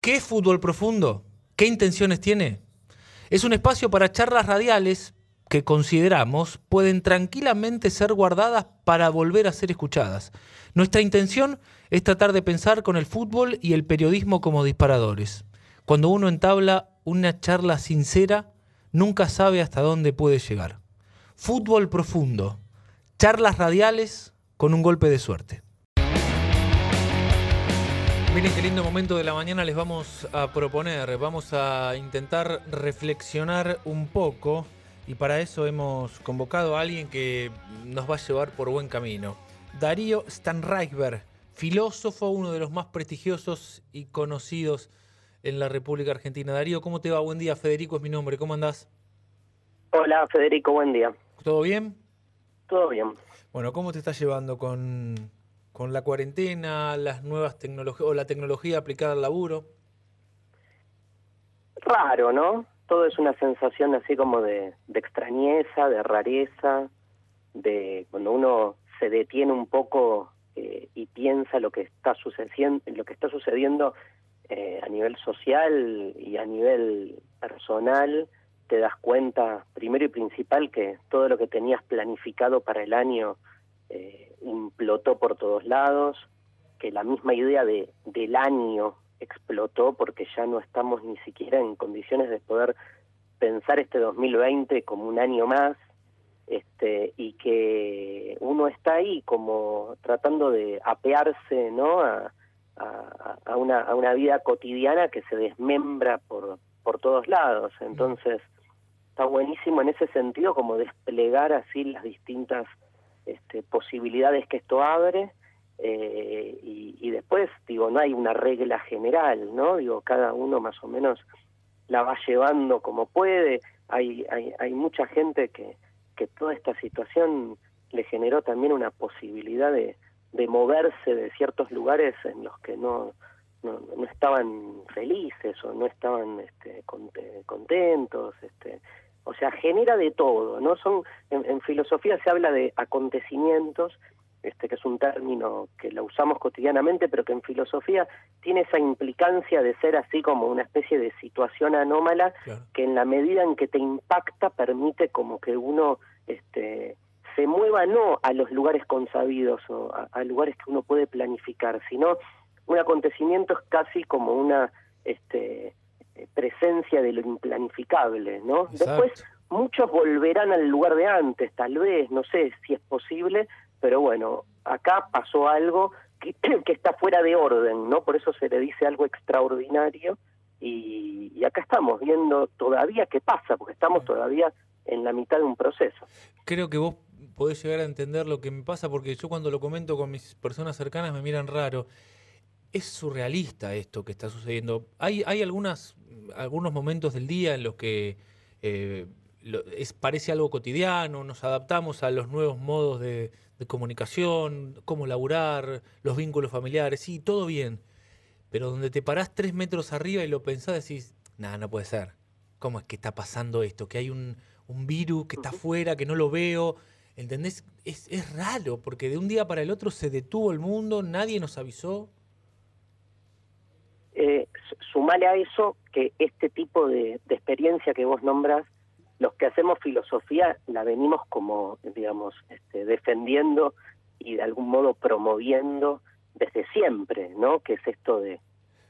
¿Qué es fútbol profundo? ¿Qué intenciones tiene? Es un espacio para charlas radiales que consideramos pueden tranquilamente ser guardadas para volver a ser escuchadas. Nuestra intención es tratar de pensar con el fútbol y el periodismo como disparadores. Cuando uno entabla una charla sincera, nunca sabe hasta dónde puede llegar. Fútbol profundo. Charlas radiales con un golpe de suerte. Miren qué lindo momento de la mañana les vamos a proponer. Vamos a intentar reflexionar un poco y para eso hemos convocado a alguien que nos va a llevar por buen camino. Darío Stanreichberg, filósofo, uno de los más prestigiosos y conocidos en la República Argentina. Darío, ¿cómo te va? Buen día, Federico es mi nombre. ¿Cómo andás? Hola, Federico, buen día. ¿Todo bien? Todo bien. Bueno, ¿cómo te estás llevando con, con la cuarentena, las nuevas tecnologías o la tecnología aplicada al laburo? Raro, ¿no? Todo es una sensación así como de, extrañeza, de rareza, de cuando uno se detiene un poco eh, y piensa lo que está sucediendo, lo que está sucediendo eh, a nivel social y a nivel personal, te das cuenta, primero y principal, que todo lo que tenías planificado para el año eh, implotó por todos lados, que la misma idea de, del año explotó porque ya no estamos ni siquiera en condiciones de poder pensar este 2020 como un año más, este, y que uno está ahí como tratando de apearse ¿no? a, a, una, a una vida cotidiana que se desmembra por, por todos lados. Entonces, está buenísimo en ese sentido como desplegar así las distintas este, posibilidades que esto abre eh, y, después digo no hay una regla general no digo cada uno más o menos la va llevando como puede. Hay hay, hay mucha gente que que toda esta situación le generó también una posibilidad de, de moverse de ciertos lugares en los que no no, no estaban felices o no estaban este, contentos este o sea, genera de todo, ¿no? Son, en, filosofía se habla de acontecimientos, este que es un término que lo usamos cotidianamente, pero que en filosofía tiene esa implicancia de ser así como una especie de situación anómala que en la medida en que te impacta permite como que uno este se mueva no a los lugares consabidos o a lugares que uno puede planificar, sino un acontecimiento es casi como una este presencia de lo implanificable, ¿no? Después muchos volverán al lugar de antes, tal vez, no sé si es posible, pero bueno, acá pasó algo que, que está fuera de orden, ¿no? Por eso se le dice algo extraordinario y, y acá estamos viendo todavía qué pasa, porque estamos todavía en la mitad de un proceso. Creo que vos podés llegar a entender lo que me pasa, porque yo cuando lo comento con mis personas cercanas me miran raro es surrealista esto que está sucediendo. Hay, hay algunas, algunos momentos del día en los que eh, es, parece algo cotidiano, nos adaptamos a los nuevos modos de, comunicación, cómo laburar, los vínculos familiares, sí, todo bien. Pero donde te parás tres metros arriba y lo pensás, decís, nada, no puede ser. ¿Cómo es que está pasando esto? Que hay un, un virus que está afuera, que no lo veo. ¿Entendés? Es, es raro, porque de un día para el otro se detuvo el mundo, nadie nos avisó eh, sumale a eso que este tipo de, experiencia que vos nombras, los que hacemos filosofía la venimos como, digamos, este, defendiendo y de algún modo promoviendo desde siempre, ¿no? Que es esto de,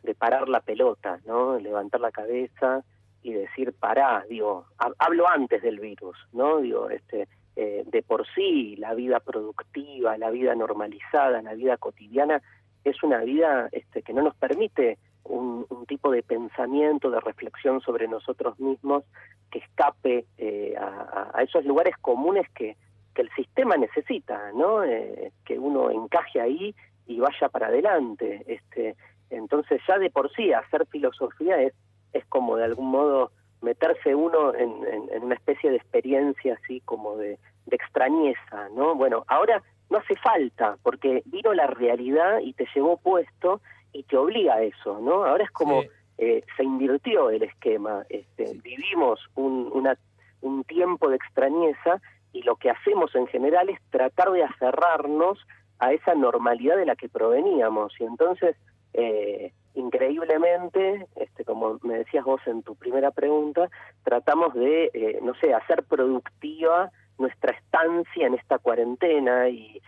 de parar la pelota, ¿no? Levantar la cabeza y decir, pará, digo, hablo antes del virus, ¿no? Digo, este, eh, de por sí la vida productiva, la vida normalizada, la vida cotidiana es una vida este, que no nos permite un, tipo de pensamiento, de reflexión sobre nosotros mismos que escape eh, a, esos lugares comunes que, que el sistema necesita, ¿no? Eh, que uno encaje ahí y vaya para adelante. Este, entonces ya de por sí hacer filosofía es, es como de algún modo meterse uno en, en, una especie de experiencia así como de, de extrañeza, ¿no? Bueno, ahora no hace falta, porque vino la realidad y te llevó puesto y te obliga a eso, ¿no? Ahora es como eh, se invirtió el esquema, este, vivimos un, una, un tiempo de extrañeza y lo que hacemos en general es tratar de aferrarnos a esa normalidad de la que proveníamos. Y entonces eh, increíblemente, este, como me decías vos en tu primera pregunta, tratamos de, eh, no sé, hacer productiva nuestra estancia en esta cuarentena y,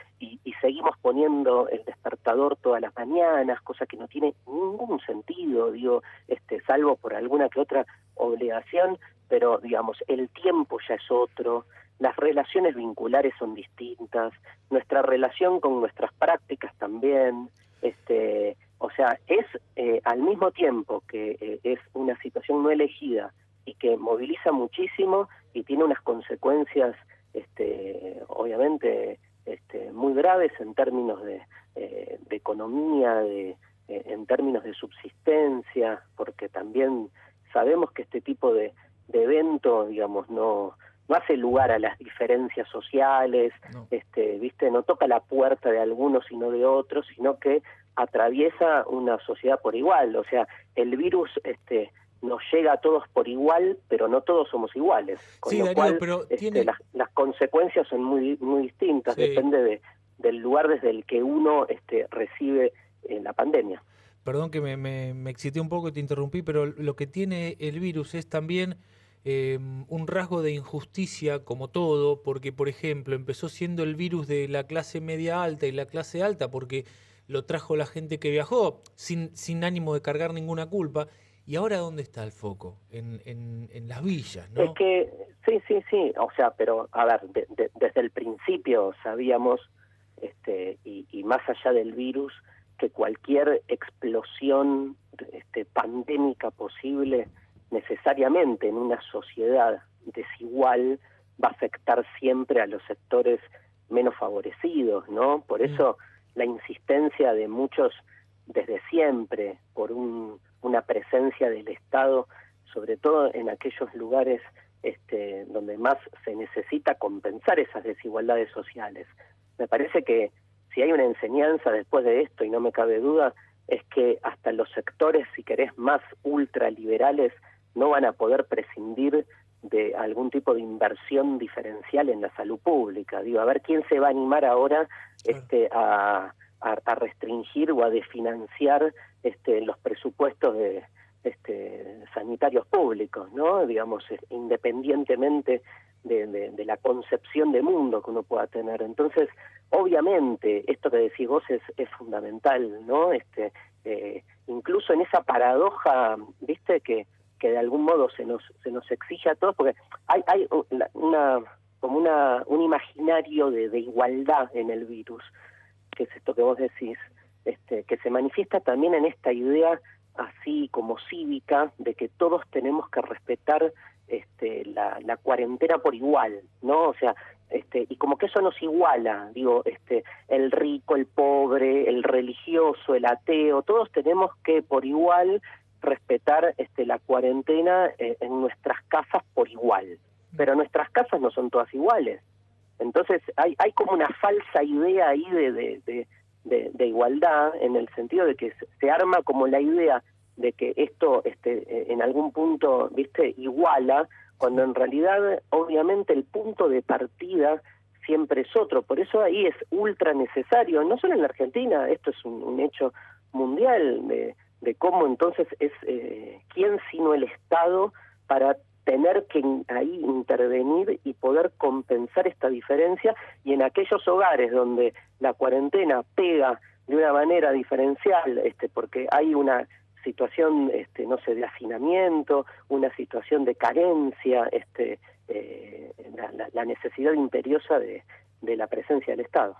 seguimos poniendo el despertador todas las mañanas, cosa que no tiene ningún sentido, digo, este, salvo por alguna que otra obligación, pero digamos, el tiempo ya es otro, las relaciones vinculares son distintas, nuestra relación con nuestras prácticas también, este, o sea, es eh, al mismo tiempo que eh, es una situación no elegida y que moviliza muchísimo y tiene unas consecuencias este, obviamente este, muy graves en términos de, eh, economía, de, eh, en términos de subsistencia, porque también sabemos que este tipo de, de evento, digamos, no, no hace lugar a las diferencias sociales, este, viste, no toca la puerta de algunos sino de otros, sino que atraviesa una sociedad por igual, o sea, el virus este nos llega a todos por igual, pero no todos somos iguales. Con lo cual, pero este, las, consecuencias son muy muy distintas, depende de, del lugar desde el que uno este, recibe eh, la pandemia. Perdón que me, me, excité un poco y te interrumpí, pero lo que tiene el virus es también em, un rasgo de injusticia como todo, porque por ejemplo empezó siendo el virus de la clase media alta y la clase alta porque lo trajo la gente que viajó sin, sin ánimo de cargar ninguna culpa ¿Y ahora dónde está el foco? En, en, las villas, ¿no? Es que, sí, sí, sí, o sea, pero a ver, desde el principio sabíamos, este, y, más allá del virus, que cualquier explosión este, pandémica posible necesariamente en una sociedad desigual va a afectar siempre a los sectores menos favorecidos, ¿no? Por mm. eso la insistencia de muchos desde siempre por un una presencia del Estado, sobre todo en aquellos lugares este, donde más se necesita compensar esas desigualdades sociales. Me parece que si hay una enseñanza después de esto, y no me cabe duda, es que hasta los sectores, si querés, más ultraliberales no van a poder prescindir de algún tipo de inversión diferencial en la salud pública. Digo, a ver quién se va a animar ahora este, a, a, restringir o a desfinanciar este, los presupuestos de este, sanitarios públicos, ¿no? Digamos, independientemente de, la concepción de mundo que uno pueda tener. Entonces, obviamente, esto que decís vos es, es fundamental, ¿no? Este, eh, incluso en esa paradoja, viste, que, que de algún modo se nos, se nos exige a todos, porque hay, hay una, como una, un imaginario de igualdad en el virus que es esto que vos decís, este, que se manifiesta también en esta idea así como cívica de que todos tenemos que respetar este, la, la cuarentena por igual, ¿no? O sea, este, y como que eso nos iguala, digo, este, el rico, el pobre, el religioso, el ateo, todos tenemos que por igual respetar este, la cuarentena eh, en nuestras casas por igual. Pero nuestras casas no son todas iguales. Entonces hay, hay como una falsa idea ahí de, de, igualdad en el sentido de que se arma como la idea de que esto este, en algún punto viste iguala cuando en realidad obviamente el punto de partida siempre es otro. Por eso ahí es ultra necesario no solo en la Argentina esto es un, hecho mundial de, de cómo entonces es eh, quién sino el Estado para tener que ahí intervenir y poder compensar esta diferencia y en aquellos hogares donde la cuarentena pega de una manera diferencial, este, porque hay una situación, este, no sé, de hacinamiento, una situación de carencia, este, eh, la, necesidad imperiosa de, de la presencia del Estado.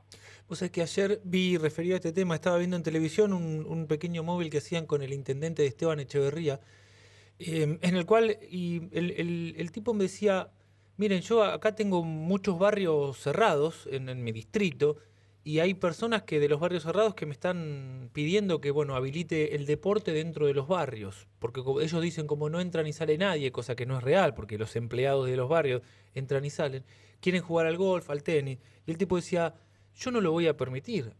Vos sabés que ayer vi, referido a este tema, estaba viendo en televisión un, un pequeño móvil que hacían con el intendente de Esteban Echeverría, Em, en el cual el, tipo me decía, miren, yo acá tengo muchos barrios cerrados en, mi distrito y hay personas que de los barrios cerrados que me están pidiendo que bueno habilite el deporte dentro de los barrios, porque ellos dicen como no entra ni sale nadie, cosa que no es real, porque los empleados de los barrios entran y salen, quieren jugar al golf, al tenis, y el tipo decía, yo no lo voy a permitir,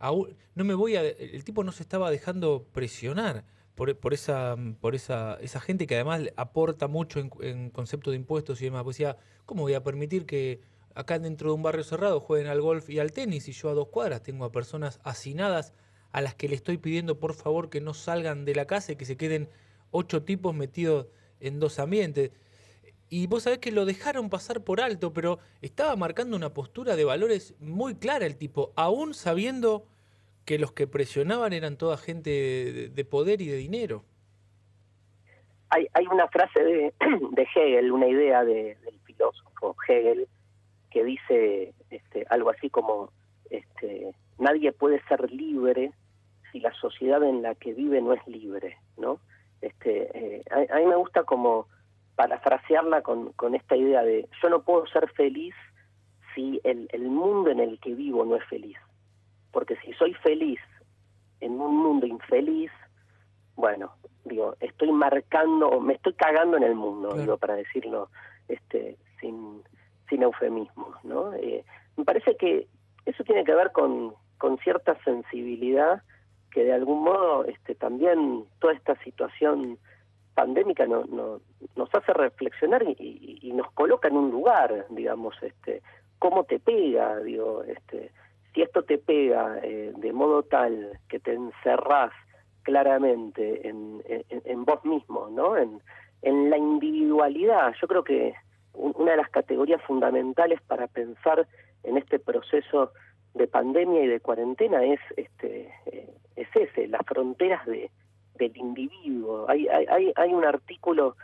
no me voy a, el tipo no se estaba dejando presionar por, esa, por esa, esa gente que además aporta mucho en, concepto de impuestos y demás. Pues decía, ¿cómo voy a permitir que acá dentro de un barrio cerrado jueguen al golf y al tenis y yo a dos cuadras tengo a personas hacinadas a las que le estoy pidiendo por favor que no salgan de la casa y que se queden ocho tipos metidos en dos ambientes. Y vos sabés que lo dejaron pasar por alto, pero estaba marcando una postura de valores muy clara el tipo, aún sabiendo que los que presionaban eran toda gente de, poder y de dinero. Hay, hay una frase de, Hegel, una idea del filósofo Hegel, que dice este, algo así como este, nadie puede ser libre si la sociedad en la que vive no es libre, ¿no? Este, eh, a, mí me gusta como parafrasearla con, con esta idea de yo no puedo ser feliz si el, el mundo en el que vivo no es feliz. Porque si soy feliz en un mundo infeliz, bueno, digo, estoy marcando, me estoy cagando en el mundo, digo, para decirlo este, sin, sin eufemismos, ¿no? Eh, me parece que eso tiene que ver con, con cierta sensibilidad que de algún modo este, también toda esta situación pandémica no, no, nos hace reflexionar y, nos coloca en un lugar, digamos, este, cómo te pega, digo, este, si esto te pega eh, de modo tal que te encerrás claramente en, en, vos mismo, ¿no? En, la individualidad, yo creo que una de las categorías fundamentales para pensar en este proceso de pandemia y de cuarentena es este eh, es ese las fronteras de del individuo hay hay hay un artículo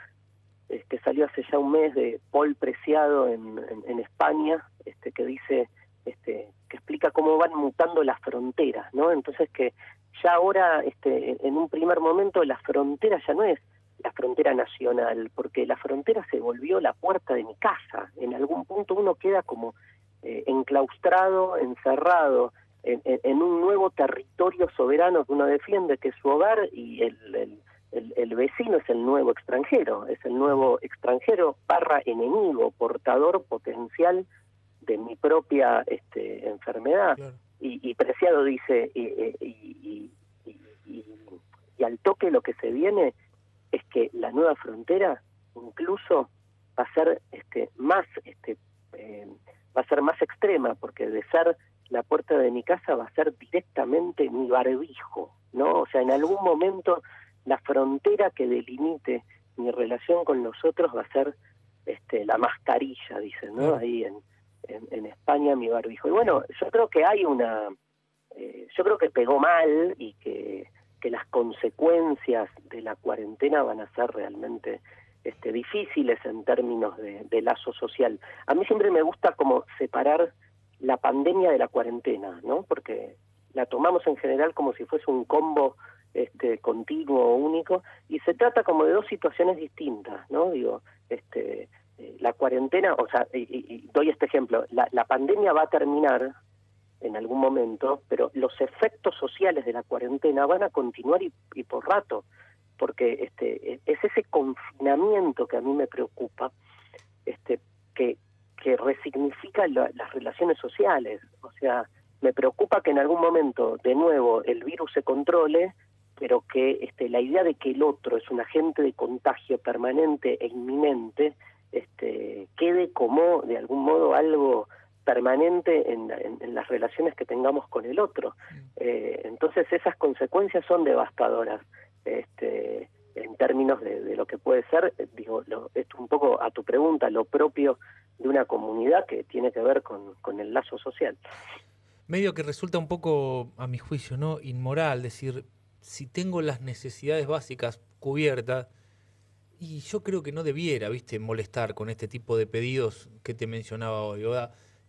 eh, que salió hace ya un mes de Paul Preciado en, en, España este que dice este que explica cómo van mutando las fronteras no entonces que ya ahora este en un primer momento la frontera ya no es la frontera nacional porque la frontera se volvió la puerta de mi casa. En algún punto uno queda como eh, enclaustrado, encerrado en, un nuevo territorio soberano que uno defiende, que es su hogar, y el, el, vecino es el nuevo extranjero, es el nuevo extranjero barra enemigo, portador potencial de mi propia este, enfermedad. Y, Preciado dice, y, y, al toque lo que se viene es que la nueva frontera incluso va a ser este, más este, eh, va a ser más extrema, porque de ser la puerta de mi casa va a ser directamente mi barbijo, ¿no? O sea, en algún momento la frontera que delimite mi relación con los otros va a ser este, la mascarilla, dicen, ¿no? Ahí en, en, España mi barbijo. Y bueno, yo creo que hay una, eh, yo creo que pegó mal y que, que las consecuencias de la cuarentena van a ser realmente este, difíciles en términos de, lazo social. A mí siempre me gusta como separar la pandemia de la cuarentena, ¿no? Porque la tomamos en general como si fuese un combo este, continuo único y se trata como de dos situaciones distintas, ¿no? Digo, este, la cuarentena, o sea, y, doy este ejemplo, la, la pandemia va a terminar en algún momento, pero los efectos sociales de la cuarentena van a continuar y, por rato porque este, es ese confinamiento que a mí me preocupa, este, que, que resignifica las relaciones sociales. O sea, me preocupa que en algún momento, de nuevo, el virus se controle, pero que este, la idea de que el otro es un agente de contagio permanente e inminente, este, quede como, de algún modo, algo permanente en, en, las relaciones que tengamos con el otro. Mm. Eh, entonces esas consecuencias son devastadoras este, en términos de, lo que puede ser, digo, lo, esto un poco a tu pregunta, lo propio de una comunidad que tiene que ver con, con el lazo social. Medio que resulta un poco, a mi juicio, ¿no? Inmoral decir, si tengo las necesidades básicas cubiertas, y yo creo que no debiera, viste, molestar con este tipo de pedidos que te mencionaba hoy.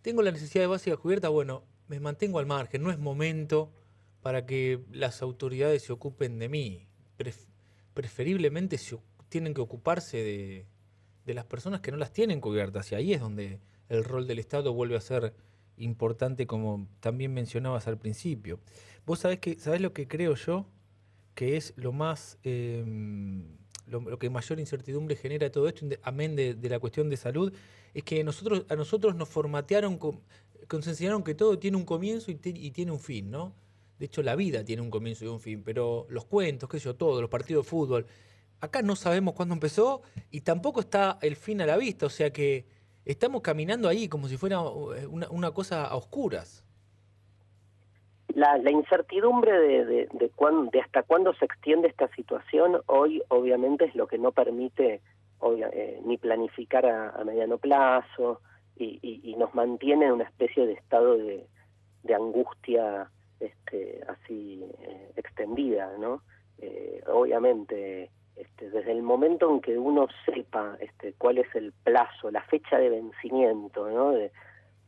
Tengo las necesidades básicas cubiertas, bueno, me mantengo al margen, no es momento para que las autoridades se ocupen de mí preferiblemente tienen que ocuparse de, las personas que no las tienen cubiertas. Y ahí es donde el rol del Estado vuelve a ser importante, como también mencionabas al principio. Vos sabés, que, sabés lo que creo yo, que es lo más, em, lo, que mayor incertidumbre genera todo esto, amén de, la cuestión de salud, es que nosotros, a nosotros nos formatearon, nos enseñaron que todo tiene un comienzo y, tiene un fin, ¿no? De hecho, la vida tiene un comienzo y un fin, pero los cuentos, qué sé yo, todo, los partidos de fútbol, acá no sabemos cuándo empezó y tampoco está el fin a la vista, o sea que estamos caminando ahí como si fuera eh, una, cosa a oscuras. La, incertidumbre de, de, de, hasta cuándo se extiende esta situación hoy obviamente es lo que no permite eh, ni planificar a, mediano plazo y, nos mantiene en una especie de estado de, angustia este, así eh, extendida, ¿no? Eh, obviamente, este, desde el momento en que uno sepa este, cuál es el plazo, la fecha de vencimiento, ¿no? de,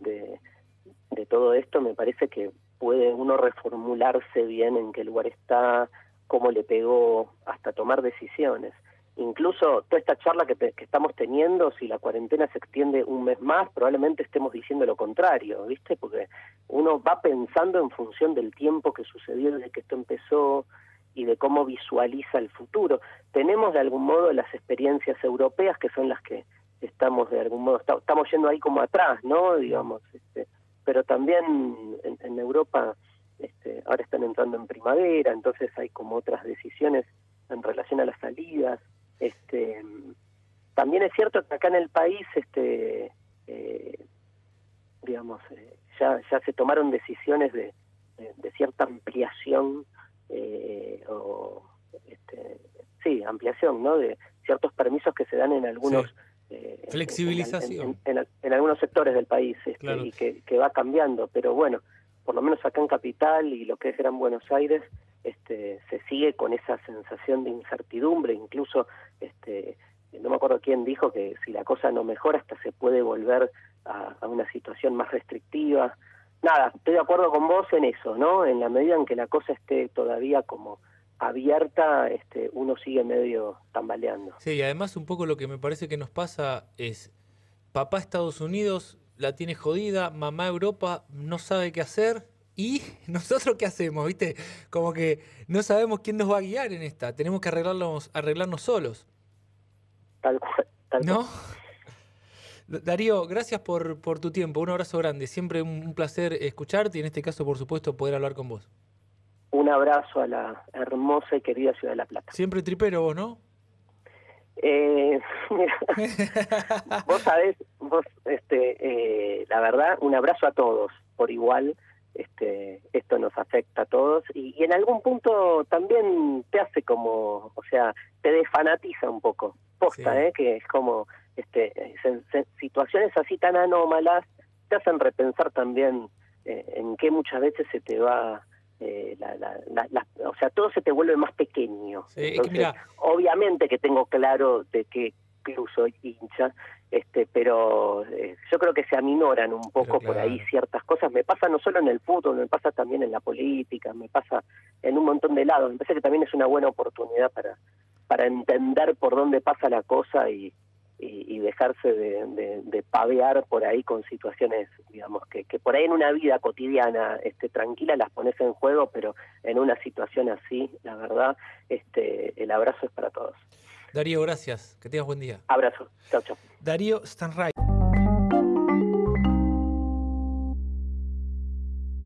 de todo esto, me parece que puede uno reformularse bien en qué lugar está, cómo le pegó, hasta tomar decisiones. Incluso toda esta charla que, estamos teniendo, si la cuarentena se extiende un mes más, probablemente estemos diciendo lo contrario, ¿viste? Porque uno va pensando en función del tiempo que sucedió desde que esto empezó y de cómo visualiza el futuro. Tenemos de algún modo las experiencias europeas que son las que estamos de algún modo, estamos yendo ahí como atrás, ¿no? Digamos, este, pero también en, Europa este, ahora están entrando en primavera, entonces hay como otras decisiones en relación a las salidas. Este, también es cierto que acá en el país, este, eh, digamos, eh, ya, ya se tomaron decisiones de, de, cierta ampliación eh, o, este, sí, ampliación, ¿no? De ciertos permisos que se dan en algunos eh, Flexibilización. En, algunos sectores del país este, y que, va cambiando, pero bueno, por lo menos acá en Capital y lo que es Gran Buenos Aires, este, se sigue con esa sensación de incertidumbre, incluso, este, no me acuerdo quién dijo que si la cosa no mejora hasta se puede volver a, a una situación más restrictiva. Nada, estoy de acuerdo con vos en eso, ¿no? En la medida en que la cosa esté todavía como abierta, este, uno sigue medio tambaleando. Sí, y además un poco lo que me parece que nos pasa es, papá Estados Unidos la tiene jodida, mamá Europa no sabe qué hacer, y nosotros qué hacemos, ¿viste? Como que no sabemos quién nos va a guiar en esta, tenemos que arreglarnos, arreglarnos solos. Tal cual, tal ¿No? Darío, gracias por, por tu tiempo, un abrazo grande, siempre un placer escucharte y en este caso, por supuesto, poder hablar con vos abrazo a la hermosa y querida ciudad de La Plata. Siempre tripero vos, ¿no? Eh, vos sabés, vos, este, eh, la verdad, un abrazo a todos por igual. Este, esto nos afecta a todos y, en algún punto también te hace como, o sea, te desfanatiza un poco, posta, ¿eh? que es como este, situaciones así tan anómalas te hacen repensar también eh, en qué muchas veces se te va eh, la, o sea, todo se te vuelve más pequeño. obviamente que tengo claro de qué club soy hincha, este, pero eh, yo creo que se aminoran un poco por ahí ciertas cosas. Me pasa no solo en el fútbol, me pasa también en la política, me pasa en un montón de lados. Me parece que también es una buena oportunidad para, para entender por dónde pasa la cosa y, y, dejarse de, de, pavear por ahí con situaciones, digamos, que, que por ahí en una vida cotidiana este, tranquila las pones en juego, pero en una situación así, la verdad, este, el abrazo es para todos. Darío, gracias. Que tengas buen día. Abrazo. Chao, chao. Darío Stanray.